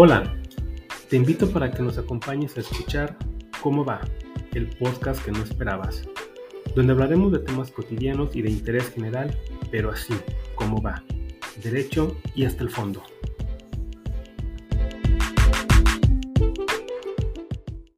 Hola, te invito para que nos acompañes a escuchar Cómo va, el podcast que no esperabas, donde hablaremos de temas cotidianos y de interés general, pero así, cómo va, derecho y hasta el fondo.